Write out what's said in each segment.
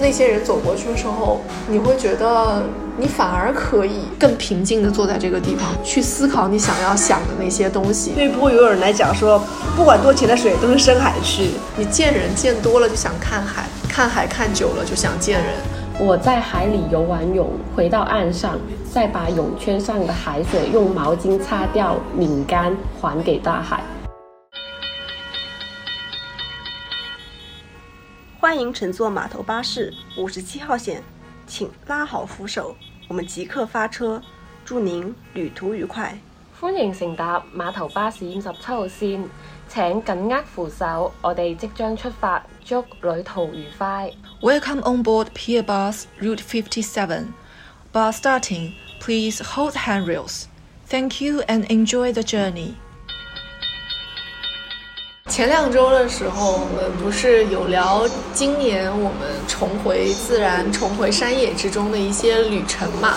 那些人走过去的时候，你会觉得你反而可以更平静的坐在这个地方，去思考你想要想的那些东西。对不会游泳人来讲说，不管多浅的水都是深海区。你见人见多了就想看海，看海看久了就想见人。我在海里游完泳，回到岸上，再把泳圈上的海水用毛巾擦掉、拧干，还给大海。欢迎乘坐码头巴士五十七号线，请拉好扶手，我们即刻发车，祝您旅途愉快。歡迎乘搭碼頭巴士五十七號線，請緊握扶手，我哋即將出發，祝旅途愉快。Welcome on board Pier Bus Route 57. Bus starting, please hold handrails. Thank you and enjoy the journey. 前两周的时候，我们不是有聊今年我们重回自然、重回山野之中的一些旅程嘛？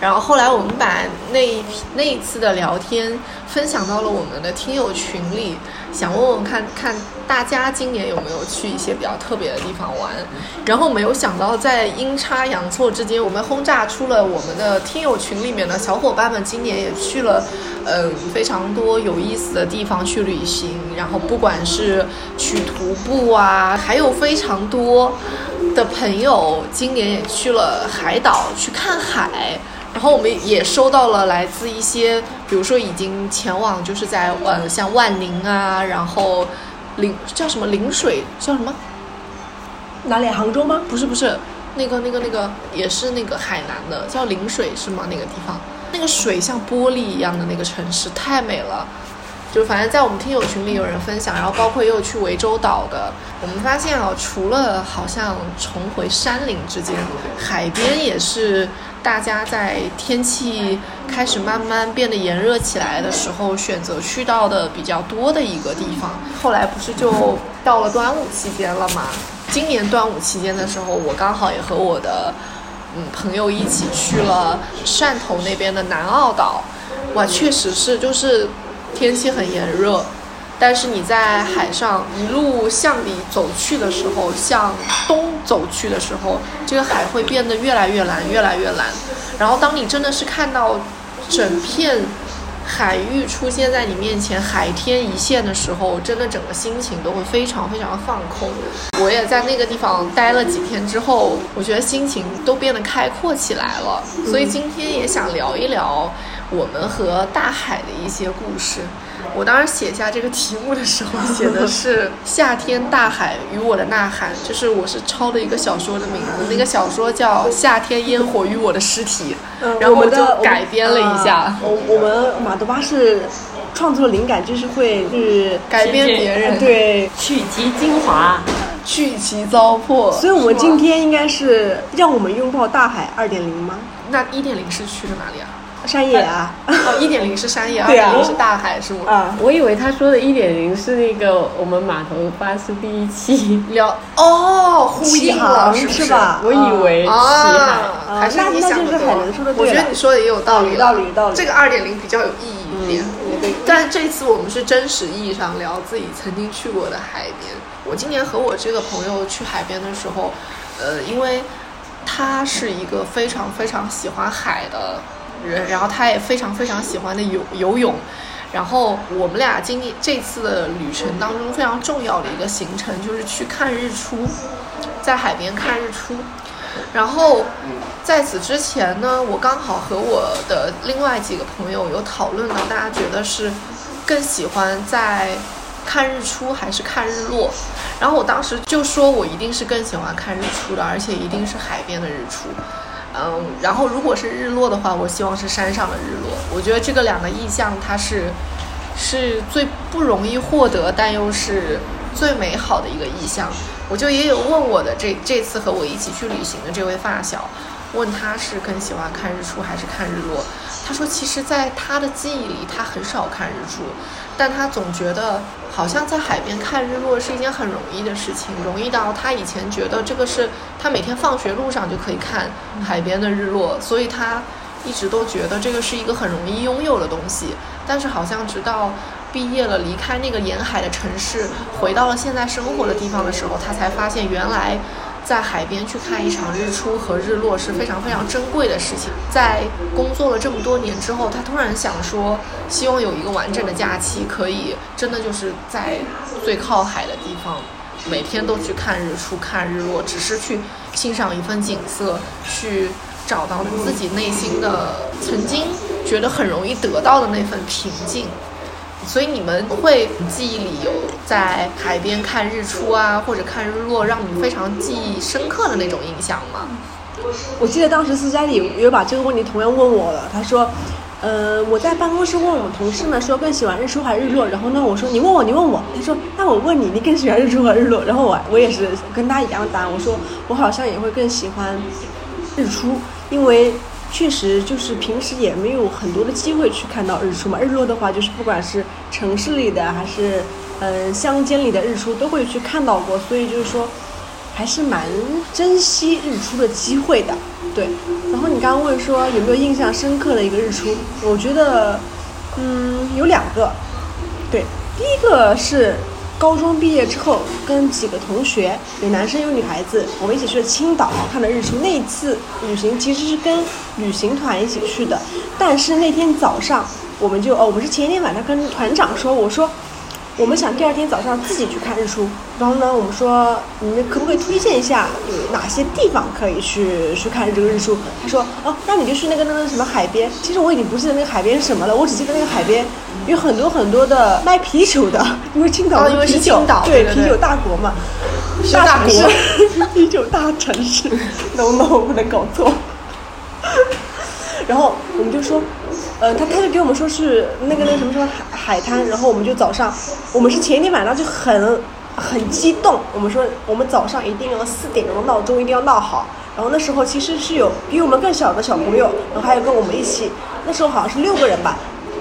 然后后来我们把那一那一次的聊天分享到了我们的听友群里，想问问看看大家今年有没有去一些比较特别的地方玩。然后没有想到，在阴差阳错之间，我们轰炸出了我们的听友群里面的小伙伴们，今年也去了，嗯，非常多有意思的地方去旅行。然后不管是去徒步啊，还有非常多的朋友今年也去了海岛去看海。然后我们也收到了来自一些，比如说已经前往，就是在呃像万宁啊，然后陵叫什么陵水叫什么？哪里？杭州吗？不是不是，那个那个那个也是那个海南的，叫陵水是吗？那个地方，那个水像玻璃一样的那个城市太美了。就反正在我们听友群里有人分享，然后包括也有去涠洲岛的。我们发现啊，除了好像重回山林之间，海边也是大家在天气开始慢慢变得炎热起来的时候，选择去到的比较多的一个地方。后来不是就到了端午期间了吗？今年端午期间的时候，我刚好也和我的嗯朋友一起去了汕头那边的南澳岛。哇，确实是就是。天气很炎热，但是你在海上一路向里走去的时候，向东走去的时候，这个海会变得越来越蓝，越来越蓝。然后当你真的是看到整片海域出现在你面前，海天一线的时候，真的整个心情都会非常非常的放空。我也在那个地方待了几天之后，我觉得心情都变得开阔起来了。所以今天也想聊一聊。我们和大海的一些故事。我当时写下这个题目的时候，写的 是“夏天大海与我的呐喊”，就是我是抄的一个小说的名字，那个小说叫《夏天烟火与我的尸体》，然后我就改编了一下。我我们马德巴是创作灵感就是会去改变别人，对，取其精华，去其糟粕。所以我们今天应该是让我们拥抱大海二点零吗？那一点零是去了哪里啊？山野啊，哦，一点零是山野，二点零是大海，是吗？啊，我以为他说的一点零是那个我们码头巴士第一期聊哦，呼应了是吧？我以为啊，还是你想的多。我觉得你说的也有道理，道理，道理。这个二点零比较有意义一点。但这次我们是真实意义上聊自己曾经去过的海边。我今年和我这个朋友去海边的时候，呃，因为他是一个非常非常喜欢海的。人，然后他也非常非常喜欢的游游泳，然后我们俩经历这次的旅程当中非常重要的一个行程就是去看日出，在海边看日出。然后在此之前呢，我刚好和我的另外几个朋友有讨论到，大家觉得是更喜欢在看日出还是看日落？然后我当时就说我一定是更喜欢看日出的，而且一定是海边的日出。嗯，然后如果是日落的话，我希望是山上的日落。我觉得这个两个意象，它是是最不容易获得，但又是最美好的一个意象。我就也有问我的这这次和我一起去旅行的这位发小，问他是更喜欢看日出还是看日落。他说，其实，在他的记忆里，他很少看日出，但他总觉得好像在海边看日落是一件很容易的事情，容易到他以前觉得这个是他每天放学路上就可以看海边的日落，所以他一直都觉得这个是一个很容易拥有的东西。但是好像直到毕业了，离开那个沿海的城市，回到了现在生活的地方的时候，他才发现原来在海边去看一场日出和日落是非常非常珍贵的事情。在工作了这么多年之后，他突然想说，希望有一个完整的假期，可以真的就是在最靠海的地方，每天都去看日出、看日落，只是去欣赏一份景色，去找到自己内心的曾经觉得很容易得到的那份平静。所以你们会记忆里有在海边看日出啊，或者看日落，让你非常记忆深刻的那种印象吗？我记得当时斯嘉丽有把这个问题同样问我了，他说，呃，我在办公室问我同事们说更喜欢日出还是日落，然后呢，我说你问我，你问我，他说那我问你，你更喜欢日出还是日落？然后我我也是跟他一样的答案，我说我好像也会更喜欢日出，因为。确实，就是平时也没有很多的机会去看到日出嘛。日落的话，就是不管是城市里的还是嗯乡间里的日出，都会去看到过。所以就是说，还是蛮珍惜日出的机会的。对。然后你刚刚问说有没有印象深刻的一个日出，我觉得嗯有两个。对，第一个是。高中毕业之后，跟几个同学，有男生有女孩子，我们一起去了青岛看的日出。那一次旅行其实是跟旅行团一起去的，但是那天早上我们就哦，我们是前一天晚上跟团长说，我说。我们想第二天早上自己去看日出，然后呢，我们说你们可不可以推荐一下有哪些地方可以去去看这个日出？他说哦，那你就去那个那个什么海边。其实我已经不记得那个海边是什么了，我只记得那个海边有很多很多的卖啤酒的，因为青岛因为是青岛，对啤酒大国嘛，大国 啤酒大城市，no no 不能搞错。然后我们就说。呃，他他就给我们说是那个那个什么什么海海滩，然后我们就早上，我们是前一天晚上就很很激动，我们说我们早上一定要四点钟闹钟一定要闹好，然后那时候其实是有比我们更小的小朋友，然后还有跟我们一起，那时候好像是六个人吧，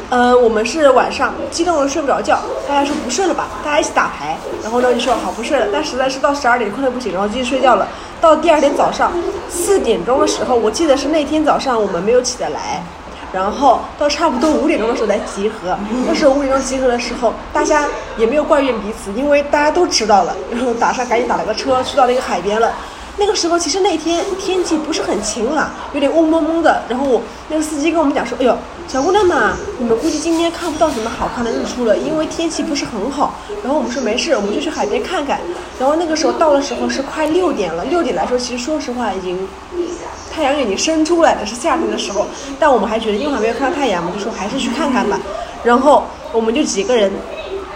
呃，我们是晚上激动的睡不着觉，大家说不睡了吧，大家一起打牌，然后呢就说好不睡了，但实在是到十二点困得不行，然后继续睡觉了，到第二天早上四点钟的时候，我记得是那天早上我们没有起得来。然后到差不多五点钟的时候再集合。那时候五点钟集合的时候，大家也没有怪怨彼此，因为大家都知道了。然后打上赶紧打了个车去到那个海边了。那个时候其实那天天气不是很晴朗，有点雾蒙蒙的。然后我那个司机跟我们讲说：“哎呦，小姑娘们，你们估计今天看不到什么好看的日出了，因为天气不是很好。”然后我们说没事，我们就去海边看看。然后那个时候到的时候是快六点了，六点来说，其实说实话已经。太阳已经升出来了，是夏天的时候，但我们还觉得，因为还没有看到太阳嘛，就说还是去看看吧。然后我们就几个人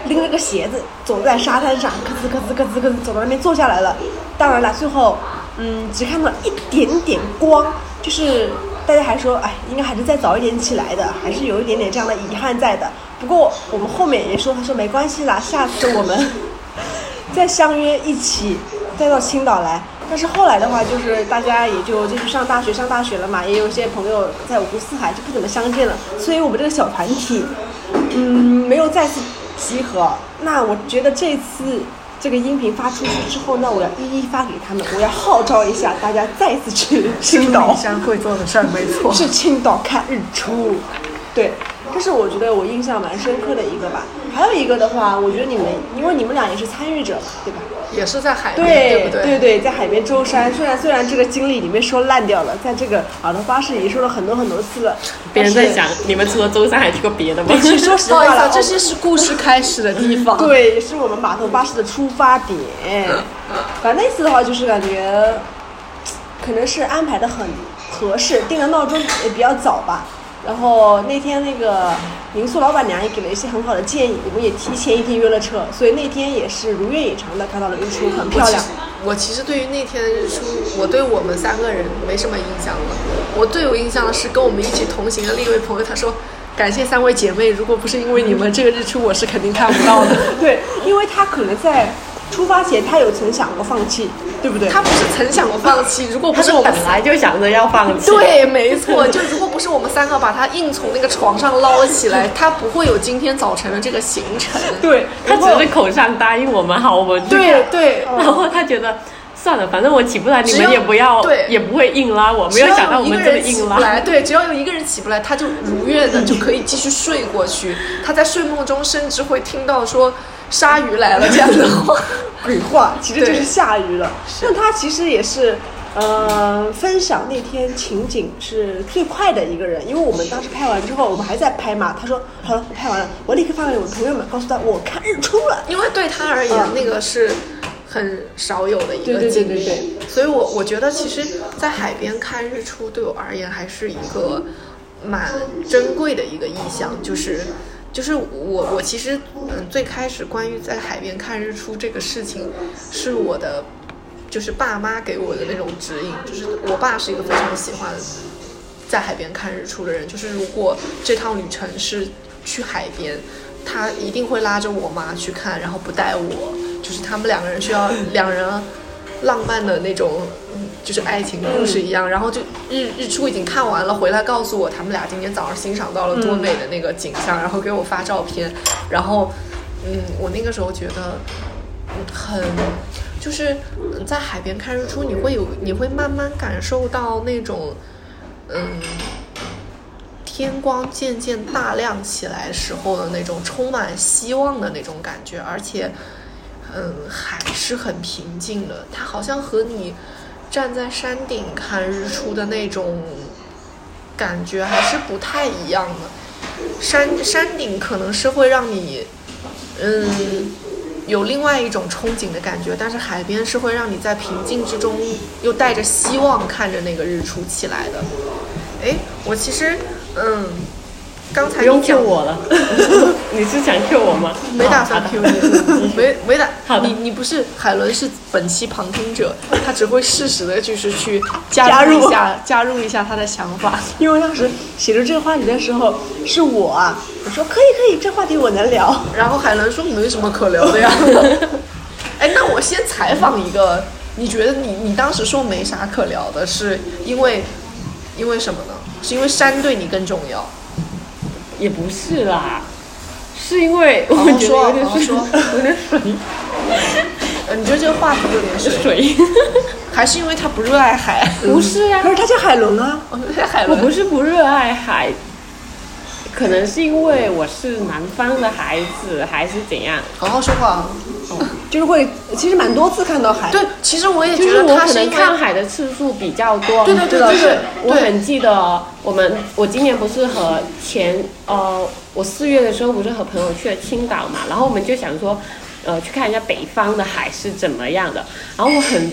拎了个鞋子走在沙滩上，咯吱咯吱咯吱咯吱走到那边坐下来了。当然了，最后嗯，只看到一点点光，就是大家还说，哎，应该还是再早一点起来的，还是有一点点这样的遗憾在的。不过我们后面也说，他说没关系啦，下次我们 再相约一起再到青岛来。但是后来的话，就是大家也就继续上大学，上大学了嘛，也有些朋友在五湖四海就不怎么相见了，所以我们这个小团体，嗯，没有再次集合。那我觉得这次这个音频发出去之后，那我要一一发给他们，我要号召一下大家再次去青岛。相会做的事儿没错，去青岛看日出，对。这是我觉得我印象蛮深刻的一个吧，还有一个的话，我觉得你们，因为你们俩也是参与者嘛，对吧？也是在海边，对不对？对对，在海边舟山，虽然虽然这个经历里面说烂掉了，在这个码头巴士已经说了很多很多次了。别人在想，你们除了舟山还去过别的吗？其实 说实话了，这些是故事开始的地方。对，是我们码头巴士的出发点。反正那次的话，就是感觉，可能是安排的很合适，定的闹钟也比较早吧。然后那天那个民宿老板娘也给了一些很好的建议，我们也提前一天约了车，所以那天也是如愿以偿的看到了日出，很漂亮。我其实对于那天的日出，我对我们三个人没什么印象了。我最有印象的是跟我们一起同行的另一位朋友，他说感谢三位姐妹，如果不是因为你们，这个日出我是肯定看不到的。对，因为他可能在。出发前，他有曾想过放弃，对不对？他不是曾想过放弃，如果不是我们本来就想着要放弃。对，没错，就如果不是我们三个把他硬从那个床上捞起来，他不会有今天早晨的这个行程。对，他只是口上答应我们好，我们对对，然后他觉得算了，反正我起不来，你们也不要，对，也不会硬拉我。没有想到我们这么硬拉。对，只要有一个人起不来，他就如愿的就可以继续睡过去。他在睡梦中甚至会听到说。鲨鱼来了这样的话。鬼话，其实就是下雨了。但他其实也是，呃，分享那天情景是最快的一个人，因为我们当时拍完之后，我们还在拍嘛。他说好了，我拍完了，我立刻发给我朋友们，告诉他我看日出了。因为对他而言，嗯那个是很少有的一对对对个经历，对对所以我我觉得其实，在海边看日出对我而言还是一个蛮珍贵的一个意象，就是。就是我，我其实，嗯，最开始关于在海边看日出这个事情，是我的，就是爸妈给我的那种指引。就是我爸是一个非常喜欢在海边看日出的人，就是如果这趟旅程是去海边，他一定会拉着我妈去看，然后不带我，就是他们两个人需要两人浪漫的那种，就是爱情故事一样。然后就日日出已经看完了，回来告诉我他们俩今天早上欣赏到了多美的那个景象，然后给我发照片。然后，嗯，我那个时候觉得嗯很。就是嗯在海边看日出，你会有，你会慢慢感受到那种，嗯，天光渐渐大亮起来时候的那种充满希望的那种感觉，而且，嗯，海是很平静的，它好像和你站在山顶看日出的那种感觉还是不太一样的。山山顶可能是会让你，嗯，有另外一种憧憬的感觉，但是海边是会让你在平静之中又带着希望看着那个日出起来的。哎，我其实，嗯，刚才 Q 我了，你是想 Q 我吗？没打算 Q 你，没没打好，你你不是海伦是本期旁听者，他只会适时的就是去加入一下加入一下他的想法。因为当时写出这个话题的时候，是我啊，我说可以可以，这话题我能聊。然后海伦说没什么可聊的呀。哎，那我先采访一个，你觉得你你当时说没啥可聊的，是因为因为什么呢？是因为山对你更重要？也不是啦，是因为我觉得说有点水，有点水。呃，你觉得这个话题有点水，水，还是因为他不热爱海？不是呀、可是他叫海伦啊，我不是不热爱海，可能是因为我是南方的孩子，还是怎样？好好说话。啊。就是会其实蛮多次看到海。对，其实我也觉就是我可得他是因为能看海的次数比较多。对对对就是对对对我很记得我们，我今年不是和前呃，我四月的时候不是和朋友去了青岛嘛，然后我们就想说，呃，去看一下北方的海是怎么样的。然后我很，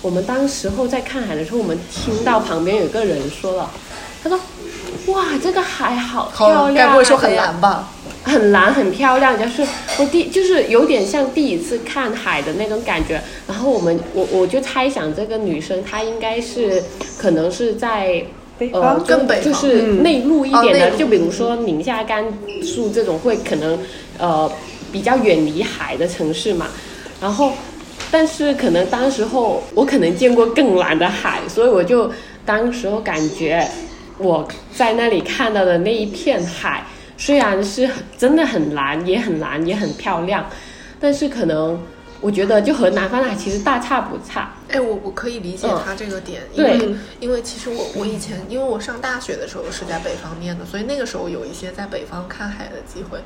我们当时候在看海的时候，我们听到旁边有个人说了，他说，哇，这个海好漂，亮、啊，该不会说很蓝吧？很蓝很漂亮，就是我第就是有点像第一次看海的那种感觉。然后我们我我就猜想这个女生她应该是可能是在呃更北就是内陆一点的，哦就比如说宁夏、甘肃这种会可能呃比较远离海的城市嘛。然后，但是可能当时候我可能见过更蓝的海，所以我就当时候感觉我在那里看到的那一片海，虽然是很真的很蓝，也很蓝，也很漂亮，但是可能我觉得就和南方的海其实大差不差。哎，我我可以理解嗯他这个点，因为因为其实我我以前因为我上大学的时候是在北方念的，所以那个时候有一些在北方看海的机会，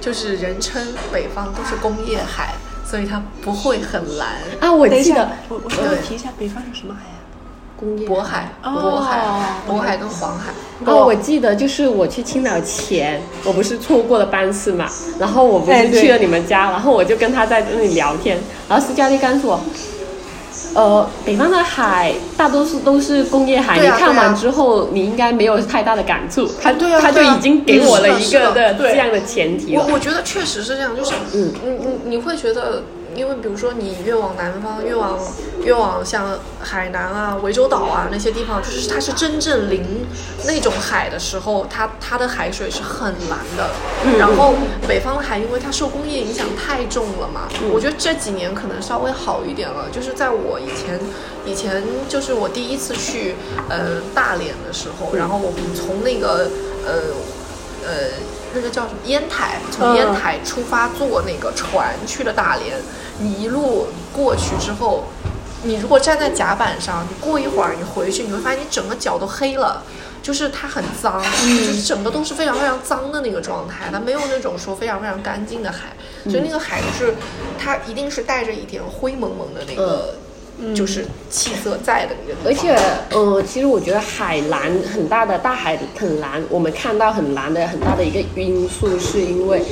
就是人称北方都是工业海，所以它不会很蓝。啊，我记得，我我提一下，北方有什么海啊？工业渤海、哦。渤海、渤海跟黄海。哦，我记得就是我去青岛前，我不是错过了班次嘛，然后我不是去了你们家，然后我就跟他在那里聊天，然后斯嘉丽告诉我，呃，北方的海大多数都是工业海，啊你看完之后你应该没有太大的感触，他他就已经给我了一个的。的这样的前提了我。我觉得确实是这样，就是嗯。嗯嗯你会觉得，因为比如说你越往南方，越往越往像海南啊、涠洲岛啊那些地方，就是它是真正临那种海的时候，它它的海水是很蓝的。嗯然后北方的海，因为它受工业影响太重了嘛，嗯我觉得这几年可能稍微好一点了。就是在我以前以前就是我第一次去呃大连的时候，然后我们从那个呃呃那个叫什么烟台，从烟台出发坐那个船去了大连，你一路过去之后。你如果站在甲板上，你过一会儿你回去，你会发现你整个脚都黑了，就是它很脏，就是整个都是非常非常脏的那个状态，它没有那种说非常非常干净的海，所以那个海就是它一定是带着一点灰蒙蒙的那个，就是气色在的一个。而且，呃，其实我觉得海蓝很大的大海很蓝，我们看到很蓝的很大的一个因素，是因为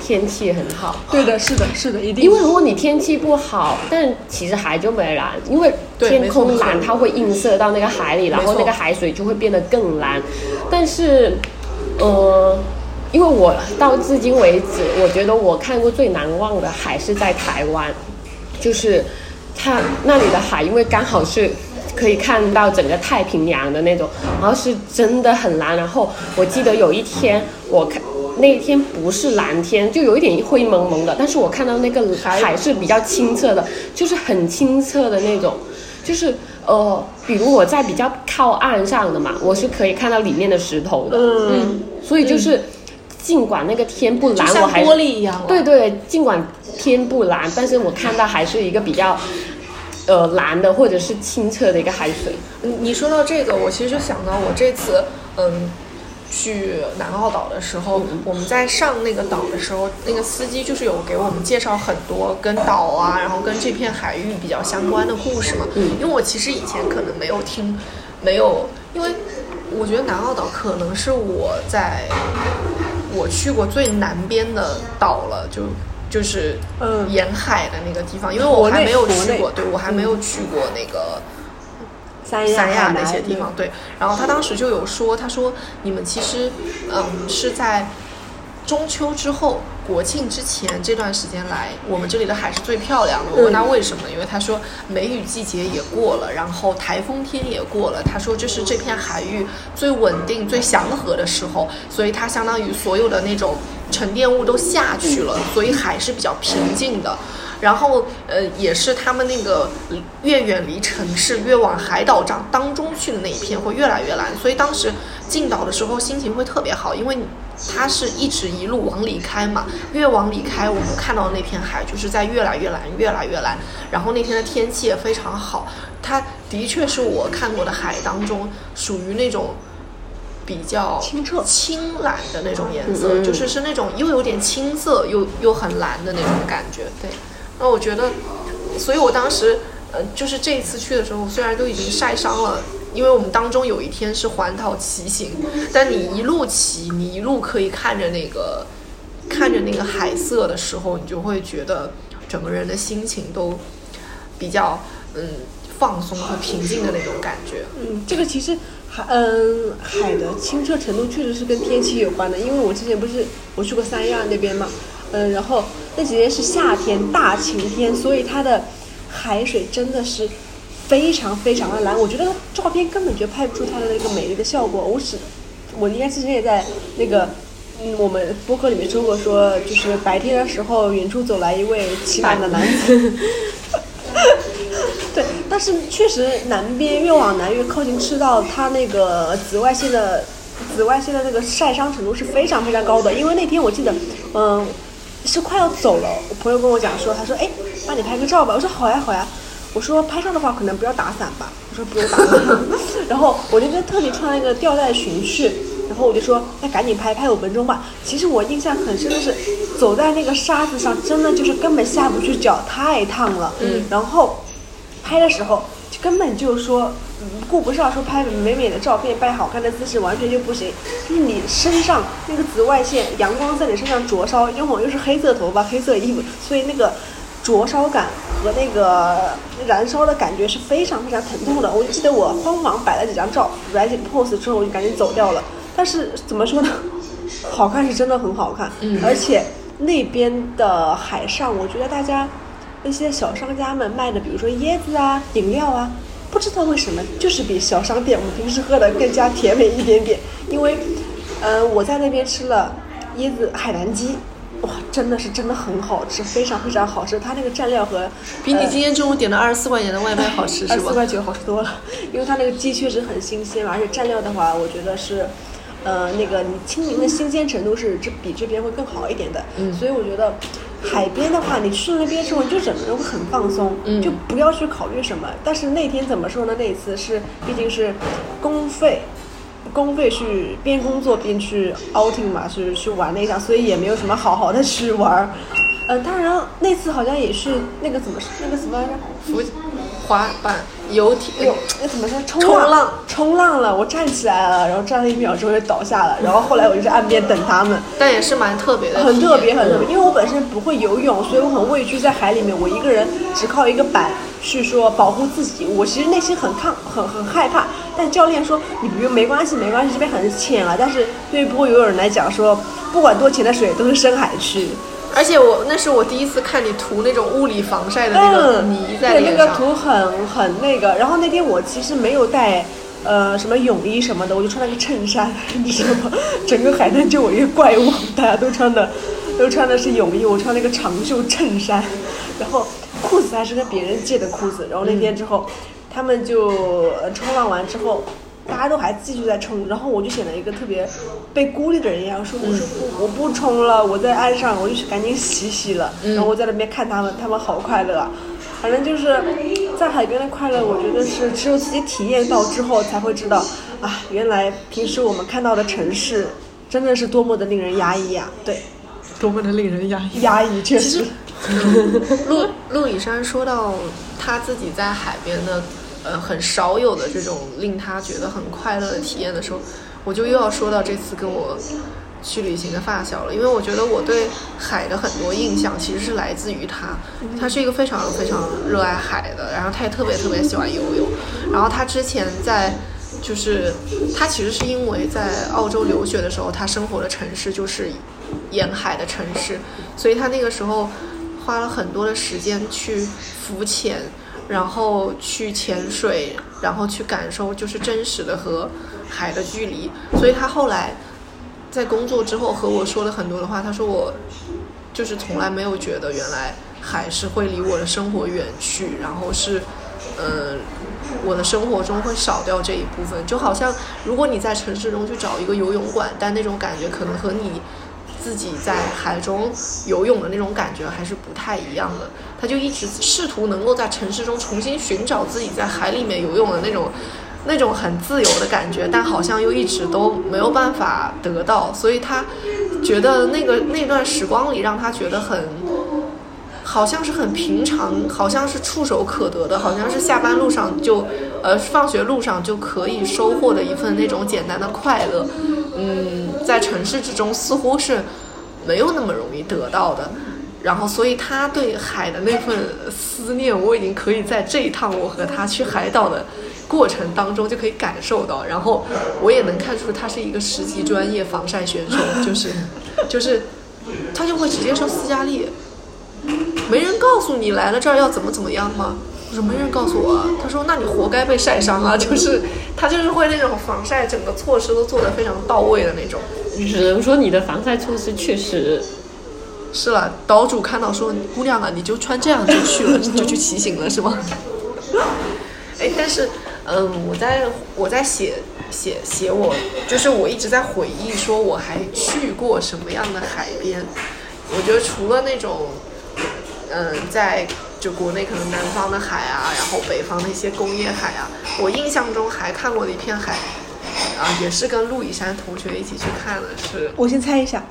天气很好。对的，是的，是的，一定。因为如果你天气不好，但其实海就没蓝，因为天空蓝，它会映射到那个海里，然后那个海水就会变得更蓝。但是，呃，因为我到至今为止，我觉得我看过最难忘的海是在台湾，就是它那里的海，因为刚好是。可以看到整个太平洋的那种，然后是真的很蓝。然后我记得有一天，我看那一天不是蓝天，就有一点灰蒙蒙的，但是我看到那个海是比较清澈的，就是很清澈的那种，就是呃，比如我在比较靠岸上的嘛，我是可以看到里面的石头的，嗯，所以就是尽管那个天不蓝，我还玻璃一样了。对对，尽管天不蓝，但是我看到还是一个比较呃蓝的或者是清澈的一个海水。嗯，你说到这个，我其实就想到我这次，嗯，去南澳岛的时候，我们在上那个岛的时候，那个司机就是有给我们介绍很多跟岛啊，然后跟这片海域比较相关的故事嘛。嗯因为我其实以前可能没有听，没有，因为我觉得南澳岛可能是我在我去过最南边的岛了，就。就是嗯沿海的那个地方，因为我还没有去过，对我还没有去过那个三亚那些地方，对。然后他当时就有说，他说你们其实，嗯，是在中秋之后、国庆之前这段时间来，我们这里的海是最漂亮的。我问他为什么，因为他说梅雨季节也过了，然后台风天也过了。他说这是这片海域最稳定、最祥和的时候，所以它相当于所有的那种沉淀物都下去了，所以海是比较平静的。然后呃，也是他们那个越远离城市，越往海岛长当中去的那一片会越来越蓝，所以当时进岛的时候心情会特别好，因为你它是一直一路往里开嘛，越往里开，我们看到的那片海就是在越来越蓝，越来越蓝。然后那天的天气也非常好，它的确是我看过的海当中属于那种。比较清澈青蓝的那种颜色，嗯就是是那种又有点青色又又很蓝的那种感觉。对，那我觉得，所以我当时呃，就是这一次去的时候，虽然都已经晒伤了，因为我们当中有一天是环岛骑行，但你一路骑，你一路可以看着那个看着那个海色的时候，你就会觉得整个人的心情都比较嗯放松和平静的那种感觉。嗯，这个其实海，嗯，海的清澈程度确实是跟天气有关的。因为我之前不是我去过三亚那边嘛，嗯，然后那几天是夏天大晴天，所以它的海水真的是非常非常的蓝。我觉得照片根本就拍不出它的那个美丽的效果。我只，我应该之前也在那个。嗯，我们播客里面说过说，就是白天的时候，远处走来一位骑马的男子，对，但是确实南边越往南越靠近赤道，它那个紫外线的紫外线的那个晒伤程度是非常非常高的。因为那天我记得，嗯，是快要走了，我朋友跟我讲说，他说，哎，帮你拍个照吧。我说好呀好呀。我说拍照的话可能不要打伞吧。我说不用打伞。然后我那天特地穿了一个吊带裙去。然后我就说，那赶紧拍拍五分钟吧。其实我印象很深的是，走在那个沙子上，真的就是根本下不去脚，太烫了。嗯然后拍的时候，就根本就说，顾不上说拍美美的照片，拍好看的姿势，完全就不行。就是你身上那个紫外线，阳光在你身上灼烧，因为我又是黑色头发、黑色衣服，所以那个灼烧感和那个燃烧的感觉是非常非常疼痛的。我记得我慌忙摆了几张照，摆几个 pose 之后，我就赶紧走掉了。但是怎么说呢？好看是真的很好看，而且那边的海上，我觉得大家那些小商家们卖的，比如说椰子啊、饮料啊，不知道为什么就是比小商店我们平时喝的更加甜美一点点。因为，呃，我在那边吃了椰子海南鸡，哇，真的是真的很好吃，非常非常好吃。它那个蘸料和比你今天中午点的二十四块钱的外卖好吃 是吧？二十四块九好吃多了，因为它那个鸡确实很新鲜嘛，而且蘸料的话，我觉得是，呃，那个你清明的新鲜程度是这比这边会更好一点的。嗯所以我觉得海边的话，你去了那边之后，你就整个人会很放松，嗯就不要去考虑什么。但是那天怎么说呢？那一次是毕竟是公费。公费去边工作边去 outing 嘛，是去玩那一下，所以也没有什么好好的去玩儿。呃，当然那次好像也是那个怎么那个什么来着？浮滑板、游艇有，那怎么说？冲冲浪，冲浪了！我站起来了，然后站了一秒钟又倒下了，然后后来我就在岸边等他们，但也是蛮特别的，很特别，很特别。因为我本身不会游泳，所以我很畏惧在海里面，我一个人只靠一个板去说保护自己。我其实内心很抗，很很害怕。但教练说你不用，没关系，没关系，这边很浅啊。但是对于不会游泳人来讲，说不管多浅的水都是深海区。而且我那是我第一次看你涂那种物理防晒的那个嗯，泥在对，脸上。那个涂很很那个。然后那天我其实没有带，呃，什么泳衣什么的，我就穿了个衬衫，你知道吗？整个海滩就我一个怪物，大家都穿的 都穿的是泳衣，我穿了个长袖衬衫，然后裤子还是跟别人借的裤子。然后那天之后，他们就呃冲浪完之后。大家都还继续在冲，然后我就显得一个特别被孤立的人一样，说我说不，我不冲了，我在岸上，我就去赶紧洗洗了。然后我在那边看他们，他们好快乐啊。反正就是在海边的快乐，我觉得是只有自己体验到之后才会知道啊，原来平时我们看到的城市真的是多么的令人压抑啊、对，多么的令人压抑。压抑确实。陆陆以山说到他自己在海边的，呃，很少有的这种令他觉得很快乐的体验的时候，我就又要说到这次跟我去旅行的发小了，因为我觉得我对海的很多印象其实是来自于他，他是一个非常非常热爱海的，然后他也特别特别喜欢游泳，然后他之前在。就是他其实是因为在澳洲留学的时候，他生活的城市就是沿海的城市，所以他那个时候花了很多的时间去浮潜，然后去潜水，然后去感受就是真实的和海的距离。所以他后来在工作之后和我说了很多的话，他说我就是从来没有觉得原来海是会离我的生活远去，然后是，呃，我的生活中会少掉这一部分。就好像如果你在城市中去找一个游泳馆，但那种感觉可能和你自己在海中游泳的那种感觉还是不太一样的。他就一直试图能够在城市中重新寻找自己在海里面游泳的那种。那种很自由的感觉，但好像又一直都没有办法得到，所以他觉得那个那段时光里让他觉得很，好像是很平常，好像是触手可得的，好像是下班路上就，呃，放学路上就可以收获的一份那种简单的快乐。嗯，在城市之中似乎是没有那么容易得到的。然后，所以他对海的那份思念，我已经可以在这一趟我和他去海岛的过程当中就可以感受到。然后，我也能看出他是一个十级专业防晒选手，就是，就是，他就会直接说斯嘉丽，没人告诉你来了这儿要怎么怎么样吗？我说没人告诉我啊。他说那你活该被晒伤啊，就是他就是会那种防晒整个措施都做得非常到位的那种。只能说你的防晒措施确实是了，岛主看到说：“姑娘啊，你就穿这样就去了，就去骑行了，是吗？” 哎，但是，嗯，我在我在写写写我，就是我一直在回忆说我还去过什么样的海边。我觉得除了那种，嗯，在就国内可能南方的海啊，然后北方的一些工业海啊，我印象中还看过的一片海，啊，也是跟陆以山同学一起去看的，是我先猜一下，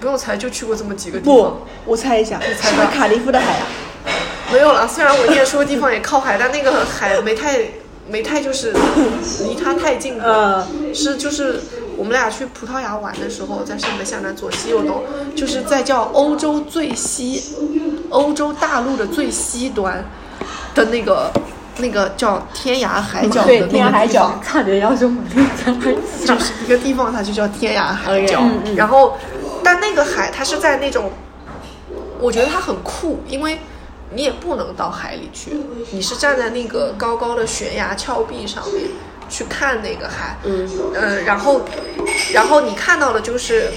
不用猜就去过这么几个地不方。，我猜一下，猜吧是不是卡利夫的海啊？没有了，虽然我念书的地方也靠海，但那个海没太 没太就是离它太近了。嗯，是就是我们俩去葡萄牙玩的时候，在上面下南左西右东，就是在叫欧洲最西，欧洲大陆的最西端的那个那个叫天涯海角的那个天涯海角地方差点要说马六甲海角就是一个地方，它就叫天涯海角。嗯嗯然后，但那个海它是在那种，我觉得它很酷，因为你也不能到海里去，你是站在那个高高的悬崖峭壁上面去看那个海。嗯，呃，然后，然后你看到的就是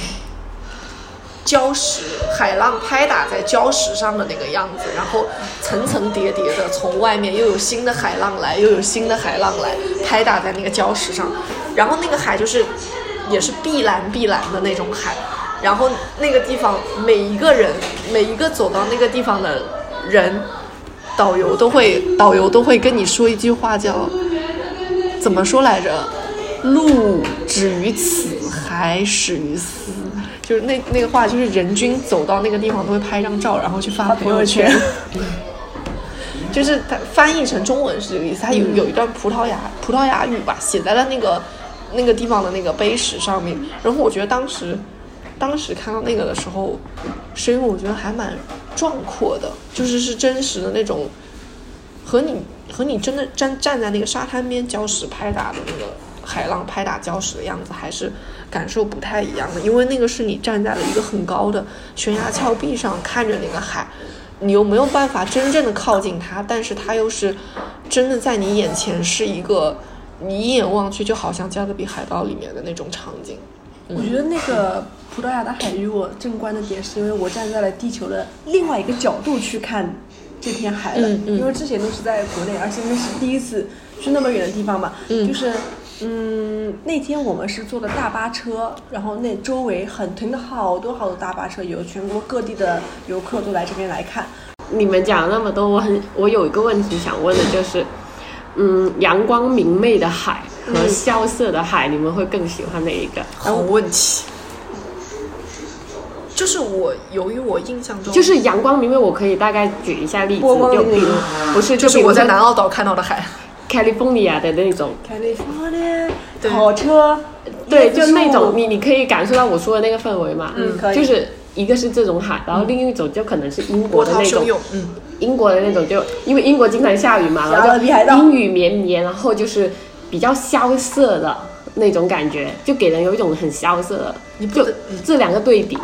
礁石，海浪拍打在礁石上的那个样子，然后层层叠叠的从外面又有新的海浪来，又有新的海浪来拍打在那个礁石上，然后那个海就是也是碧蓝碧蓝的那种海，然后那个地方每一个人每一个走到那个地方的人，导游都会导游都会跟你说一句话叫怎么说来着？路止于此，还始于斯。就是那 那个话，就是人均走到那个地方都会拍张照，然后去发朋友圈。就是它翻译成中文是这个意思，它有有一段葡萄牙葡萄牙语吧，写在了那个那个地方的那个碑石上面。然后我觉得当时当时看到那个的时候，是因为我觉得还蛮壮阔的，就是是真实的那种，和你和你真的站站在那个沙滩边礁石拍打的那个海浪拍打礁石的样子，还是感受不太一样的。因为那个是你站在了一个很高的悬崖峭壁上，看着那个海。你又没有办法真正的靠近它，但是它又是真的在你眼前，是一个你一眼望去就好像《加勒比海盗》里面的那种场景。我觉得那个葡萄牙的海与我正观的点，是因为我站在了地球的另外一个角度去看这片海了。嗯嗯因为之前都是在国内，而且那是第一次去那么远的地方嘛。嗯就是嗯，那天我们是坐的大巴车，然后那周围很停了好多好多大巴车，有全国各地的游客都来这边来看。你们讲了那么多，我很我有一个问题想问的就是，嗯，阳光明媚的海和萧瑟的海，你们会更喜欢哪一个？好问题。就是我，由于我印象中，就是阳光明媚，我可以大概举一下例子，就比如不是，就是比我在南澳岛看到的海。California 的那种，California，对。跑车，对，就那种你你可以感受到我说的那个氛围嘛，嗯可以。就是一个是这种海，然后另一种就可能是英国的那种，嗯，英国的那种就因为英国经常下雨嘛，然后就阴雨绵绵，然后就是比较萧瑟的那种感觉，就给人有一种很萧瑟的，你不得这两个对比。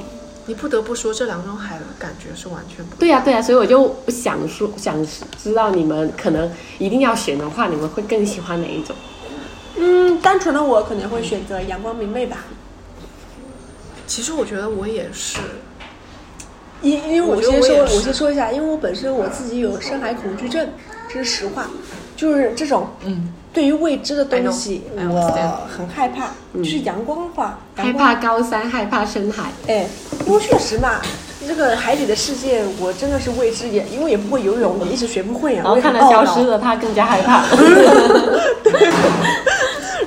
你不得不说，这两种海的感觉是完全不。对呀、对呀、所以我就想说，想知道你们可能一定要选的话，你们会更喜欢哪一种？嗯，单纯的我可能会选择阳光明媚吧。其实我觉得我也是，因因为我我先说，我先说一下，因为我本身我自己有深海恐惧症，这是实话。就是这种嗯，对于未知的东西，I know, I 我很害怕。就是阳光的话，害怕高山，害怕深海。哎，因为确实嘛，这个海底的世界我真的是未知，也因为也不会游泳，也一直学不会啊。然后看到消失的他更加害怕。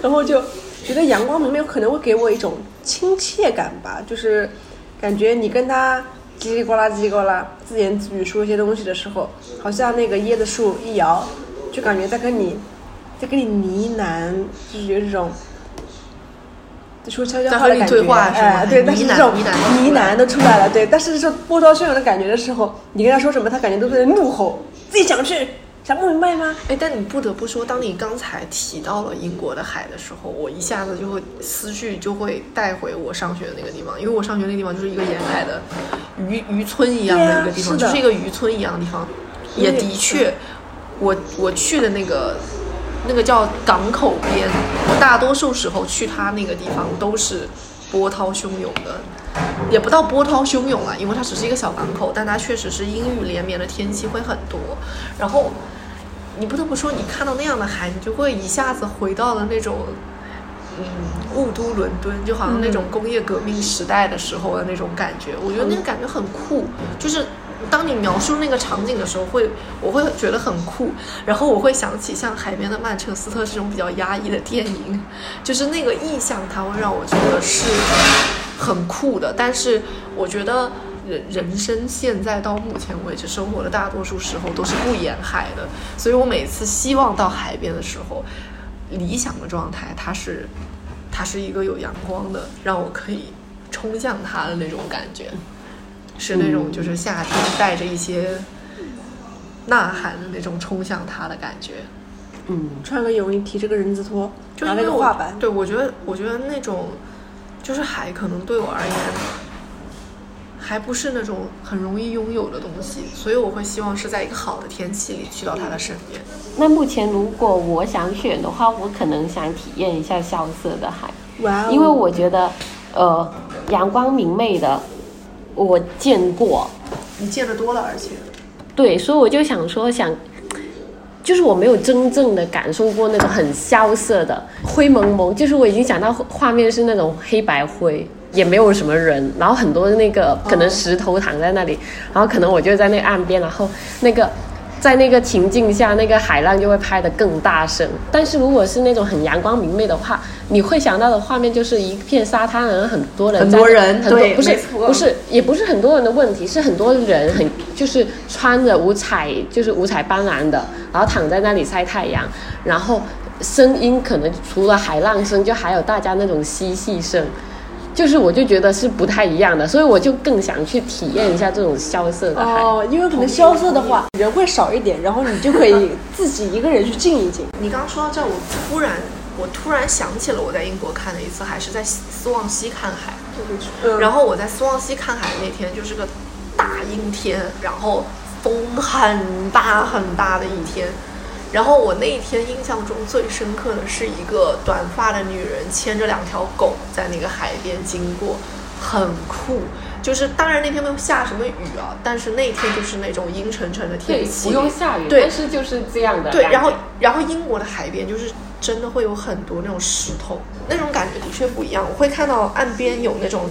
然后就觉得阳光明媚可能会给我一种亲切感吧，就是感觉你跟他叽里呱啦叽里呱啦自言自语说一些东西的时候，好像那个椰子树一摇，就感觉在跟你在跟你呢喃，就是有这种。说悄悄话的感觉，对话是哎，对，但是这种呢喃都出来了对，但是这种波涛汹涌的感觉的时候，你跟他说什么，他感觉都在怒吼，自己想去，想不明白吗？哎，但你不得不说，当你刚才提到了英国的海的时候，我一下子就会思绪就会带回我上学的那个地方，因为我上学那个地方就是一个沿海的渔渔村一样的一个地方，啊是就是一个渔村一样的地方。也的确，我我去的那个那个叫港口边，我大多数时候去它那个地方都是波涛汹涌的。也不到波涛汹涌啊，因为它只是一个小港口，但它确实是阴雨连绵的天气会很多。然后你不得不说，你看到那样的海，你就会一下子回到了那种，嗯，雾都伦敦，就好像那种工业革命时代的时候的那种感觉。我觉得那个感觉很酷，就是当你描述那个场景的时候会，我会觉得很酷，然后我会想起像《海边的曼彻斯特》这种比较压抑的电影，就是那个意象，它会让我觉得是很酷的。但是我觉得人人生现在到目前为止生活的大多数时候都是不沿海的，所以我每次希望到海边的时候，理想的状态它是它是一个有阳光的，让我可以冲向它的那种感觉。是那种就是夏天带着一些呐喊的那种冲向他的感觉。嗯，穿个泳衣，提着个人字拖，拿那就因为我个画板，对我觉得，我觉得那种就是海，可能对我而言还不是那种很容易拥有的东西，所以我会希望是在一个好的天气里去到他的身边。那目前如果我想选的话，我可能想体验一下萧瑟的海，哇哦！因为我觉得，呃，阳光明媚的我见过，你见的多了，而且对，所以我就想说想。就是我没有真正的感受过那种很萧瑟的灰蒙蒙，就是我已经想到画面是那种黑白灰，也没有什么人，然后很多那个可能石头躺在那里，然后可能我就在那个岸边，然后那个在那个情境下，那个海浪就会拍得更大声。但是如果是那种很阳光明媚的话，你会想到的画面就是一片沙滩，然后很多人很多人很多对不是不是也不是很多人的问题，是很多人很就是穿着五彩就是五彩斑斓的，然后躺在那里晒太阳，然后声音可能除了海浪声，就还有大家那种嬉戏声。就是我就觉得是不太一样的，所以我就更想去体验一下这种萧瑟的海。哦，因为可能萧瑟的话，人会少一点，然后你就可以自己一个人去静一静。你刚刚说到这儿，我突然我突然想起了我在英国看的一次海，是在斯旺西看海。嗯然后我在斯旺西看海的那天就是个大阴天，然后风很大很大的一天。然后我那一天印象中最深刻的是一个短发的女人牵着两条狗在那个海边经过，很酷。就是当然那天没有下什么雨啊，但是那天就是那种阴沉沉的，天气，不用下雨，对但是就是这样的对，然后然后英国的海边就是真的会有很多那种石头，那种感觉的确不一样。我会看到岸边有那种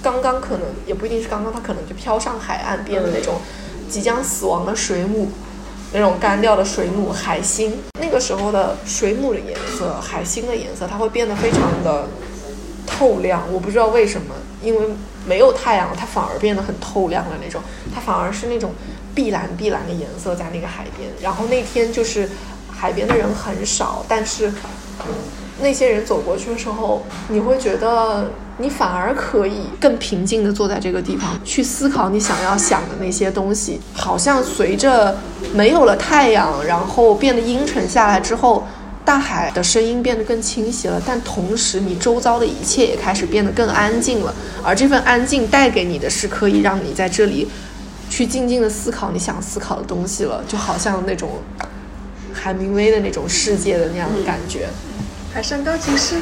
刚刚可能也不一定是刚刚，它可能就飘上海岸边的那种即将死亡的水母，那种干掉的水母、海星。那个时候的水母的颜色、海星的颜色，它会变得非常的透亮。我不知道为什么，因为没有太阳，它反而变得很透亮的那种，它反而是那种碧蓝碧蓝的颜色在那个海边。然后那天就是海边的人很少，但是那些人走过去的时候，你会觉得你反而可以更平静地坐在这个地方，去思考你想要想的那些东西。好像随着没有了太阳，然后变得阴沉下来之后，大海的声音变得更清晰了，但同时你周遭的一切也开始变得更安静了。而这份安静带给你的是可以让你在这里去静静的思考你想思考的东西了，就好像那种海明威的那种世界的那样的感觉。海上钢琴师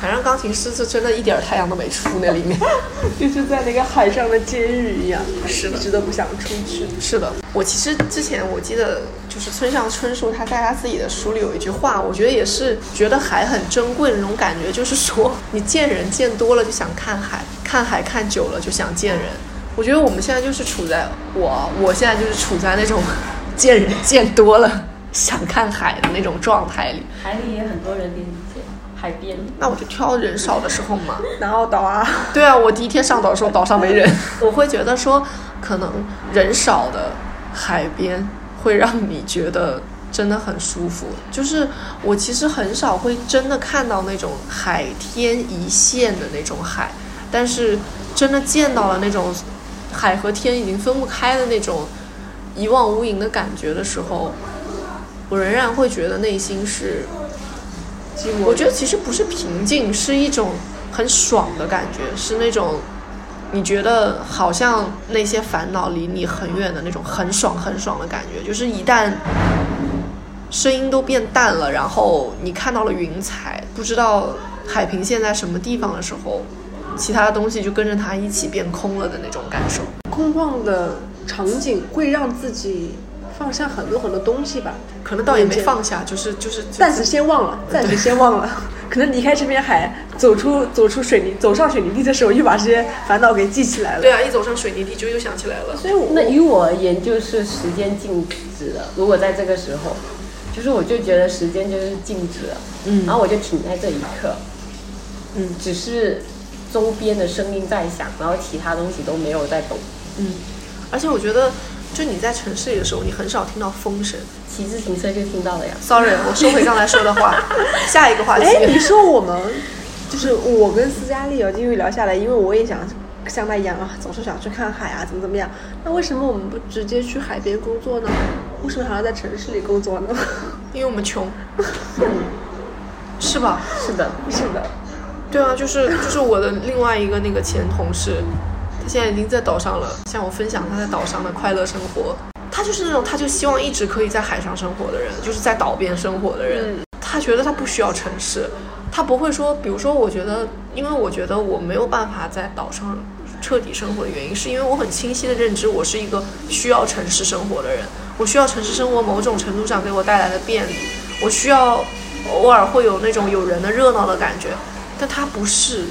海上钢琴师是真的一点儿太阳都没出那里面。就是在那个海上的监狱一样，是的一直都不想出去。是的，我其实之前我记得就是村上春树他在他自己的书里有一句话，我觉得也是觉得海很珍贵的那种感觉，就是说你见人见多了就想看海，看海看久了就想见人。我觉得我们现在就是处在我我现在就是处在那种见人见多了想看海的那种状态里。海里也很多人连接，海边。那我就挑人少的时候嘛。南澳岛啊，对啊，我第一天上岛的时候，岛上没人，我会觉得说，可能人少的海边会让你觉得真的很舒服。就是我其实很少会真的看到那种海天一线的那种海，但是真的见到了那种海和天已经分不开的那种一望无垠的感觉的时候，我仍然会觉得内心是我觉得其实不是平静，是一种很爽的感觉，是那种你觉得好像那些烦恼离你很远的那种很爽很爽的感觉。就是一旦声音都变淡了，然后你看到了云彩，不知道海平线在什么地方的时候，其他的东西就跟着它一起变空了的那种感受。空旷的场景会让自己放下很多很多东西吧。可能倒也没放下，就是就是、就是、暂时先忘了，暂时先忘了。可能离开这片海，走出走出水泥，走上水泥地的时候，又把这些烦恼给记起来了。对啊，一走上水泥地就又想起来了。所以我那于我而言，就是时间静止了。如果在这个时候，就是我就觉得时间就是静止了，嗯然后我就停在这一刻，嗯只是周边的声音在响，然后其他东西都没有在动。嗯，而且我觉得，就你在城市里的时候，你很少听到风声。骑自行车就听到了呀。Sorry，我收回刚才说的话。下一个话题。哎，你说我们就是我跟斯嘉丽哦，因为聊下来，因为我也想像他一样啊，总是想去看海啊，怎么怎么样。那为什么我们不直接去海边工作呢？为什么还要在城市里工作呢？因为我们穷，是吧？是的，是的，对啊，就是就是我的另外一个那个前同事，他现在已经在岛上了，向我分享他在岛上的快乐生活。他就是那种，他就希望一直可以在海上生活的人，就是在岛边生活的人。他觉得他不需要城市，他不会说，比如说，我觉得，因为我觉得我没有办法在岛上彻底生活的原因，是因为我很清晰的认知，我是一个需要城市生活的人。我需要城市生活某种程度上给我带来的便利，我需要偶尔会有那种有人的热闹的感觉，但他不是，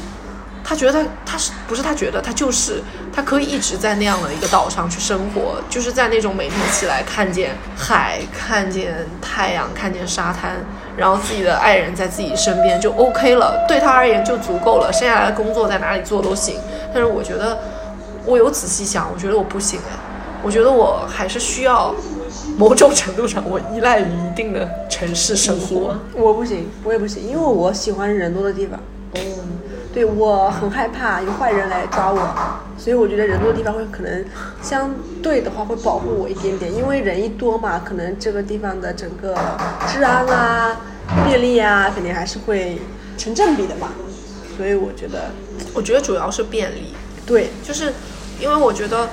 他觉得他他是不是他觉得他就是他可以一直在那样的一个岛上去生活，就是在那种每天起来看见海、看见太阳、看见沙滩，然后自己的爱人在自己身边就 OK 了，对他而言就足够了，剩下来的工作在哪里做都行。但是我觉得我有仔细想，我觉得我不行哎，我觉得我还是需要某种程度上我依赖于一定的城市生活。我不行，我也不行，因为我喜欢人多的地方。对我很害怕有坏人来抓我，所以我觉得人多的地方会可能相对的话会保护我一点点，因为人一多嘛，可能这个地方的整个治安啊、便利啊，肯定还是会成正比的嘛。所以我觉得，我觉得主要是便利，对，就是因为我觉得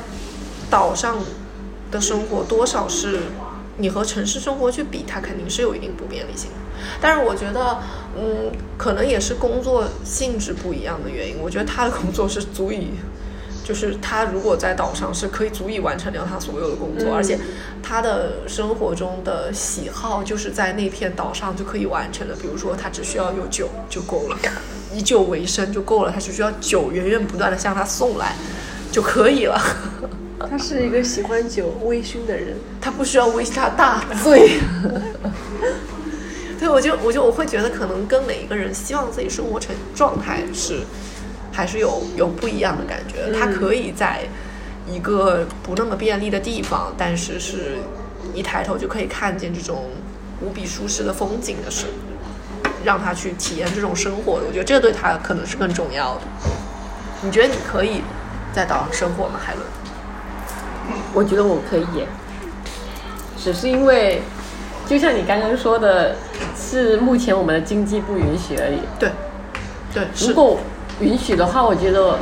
岛上的生活多少是你和城市生活去比，它肯定是有一定不便利性的。但是我觉得，嗯，可能也是工作性质不一样的原因。我觉得他的工作是足以，就是他如果在岛上是可以足以完成掉他所有的工作，而且他的生活中的喜好就是在那片岛上就可以完成的。比如说，他只需要有酒就够了，以酒为生就够了，他只需要酒源源不断的向他送来就可以了。他是一个喜欢酒微醺的人。他不需要为他大醉。对，我就我就我会觉得，可能跟每一个人希望自己生活成状态是，还是有有不一样的感觉。他可以在一个不那么便利的地方，但是是一抬头就可以看见这种无比舒适的风景的时候，让他去体验这种生活。我觉得这对他可能是更重要的。你觉得你可以在岛上生活吗，海伦？我觉得我可以耶，只是因为，就像你刚刚说的，是目前我们的经济不允许而已。对，对，如。果允许的话，我觉得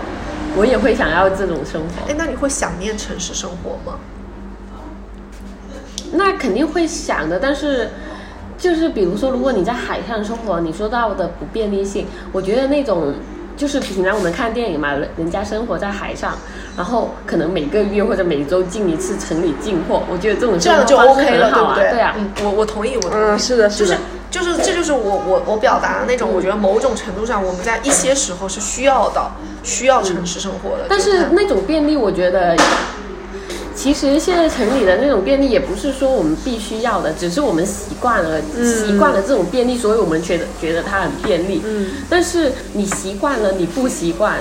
我也会想要这种生活哎，。那你会想念城市生活吗？那肯定会想的，但是就是比如说，如果你在海上生活，你说到的不便利性，我觉得那种就是平常我们看电影嘛，人人家生活在海上，然后可能每个月或者每周进一次城里进货，我觉得这种这样就生活方式 OK 了，很好啊，对不对？对啊，嗯，我我同意，我同意。嗯，是的，就是的。就是这就是我我我表达的那种，我觉得某种程度上我们在一些时候是需要的，需要城市生活的。但是那种便利，我觉得。其实现在城里的那种便利也不是说我们必须要的，只是我们习惯了，习惯了这种便利，所以我们觉得觉得它很便利。嗯，但是你习惯了，你不习惯，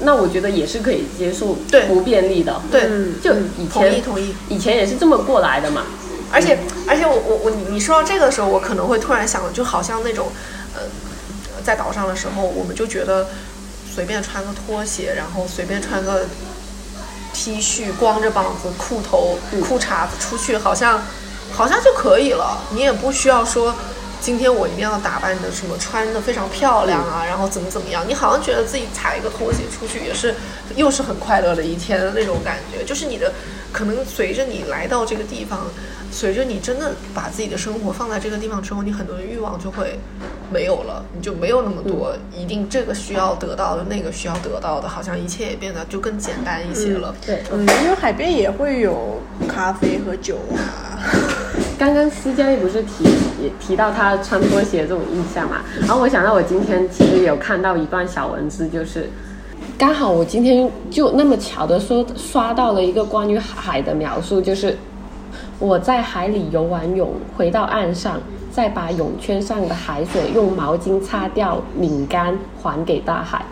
那我觉得也是可以接受对不便利的。对，嗯就以前同意同意。以前也是这么过来的嘛。而且而且我我我你你说到这个的时候，我可能会突然想，就好像那种呃，在岛上的时候，我们就觉得随便穿个拖鞋，然后随便穿个 T 恤，光着膀子、裤头、裤衩子出去，好像好像就可以了。你也不需要说。今天我一定要打扮的什么穿的非常漂亮啊，然后怎么怎么样？你好像觉得自己踩一个拖鞋出去也是，又是很快乐的一天的那种感觉。就是你的，可能随着你来到这个地方，随着你真的把自己的生活放在这个地方之后，你很多的欲望就会没有了，你就没有那么多一定这个需要得到的，那个需要得到的，好像一切也变得就更简单一些了。对，嗯，因为海边也会有咖啡和酒啊。刚刚思佳丽不是提也提到她穿拖鞋这种印象嘛？然后我想到我今天其实有看到一段小文字，就是刚好我今天就那么巧的说刷到了一个关于海的描述，就是我在海里游完泳，回到岸上，再把泳圈上的海水用毛巾擦掉、拧干，还给大海。